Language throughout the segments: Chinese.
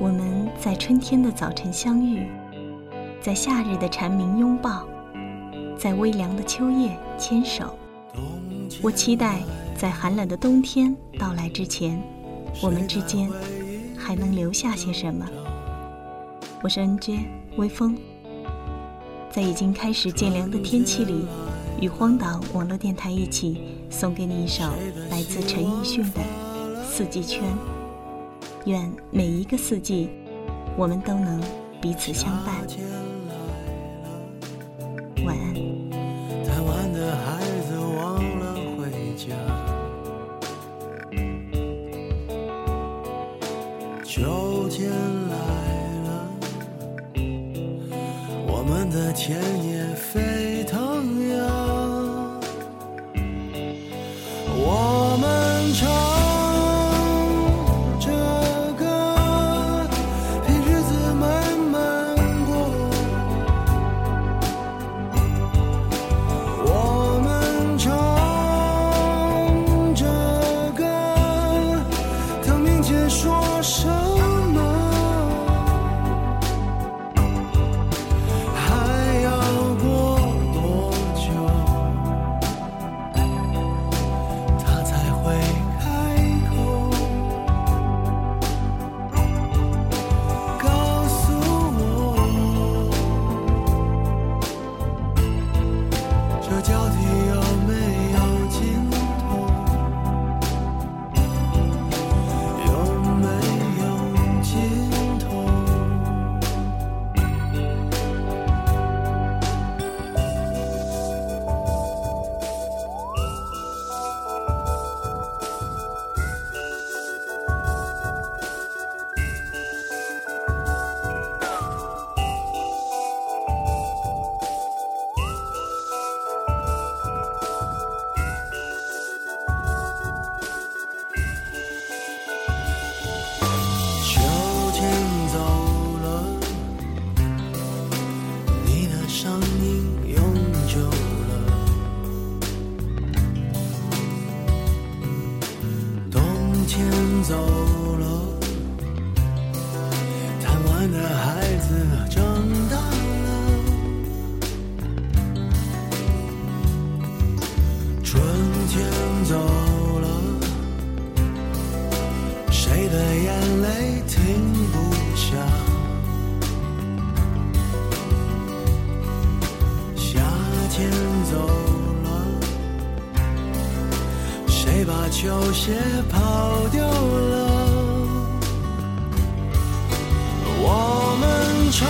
我们在春天的早晨相遇，在夏日的蝉鸣拥抱，在微凉的秋夜牵手。我期待在寒冷的冬天到来之前，我们之间还能留下些什么。我是 NJ 微风，在已经开始渐凉的天气里，与荒岛网络电台一起送给你一首来自陈奕迅的《四季圈》。愿每一个四季，我们都能彼此相伴。晚安。秋天来了，我们的田野飞说谁的眼泪停不下？夏天走了，谁把球鞋跑丢了？我们唱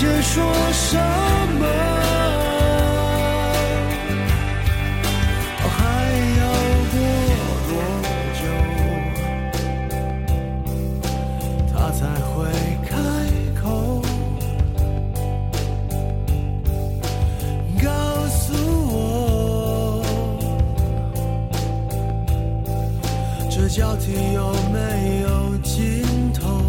等明天说什么？还要过多久，他才会开口告诉我，这交替有没有尽头？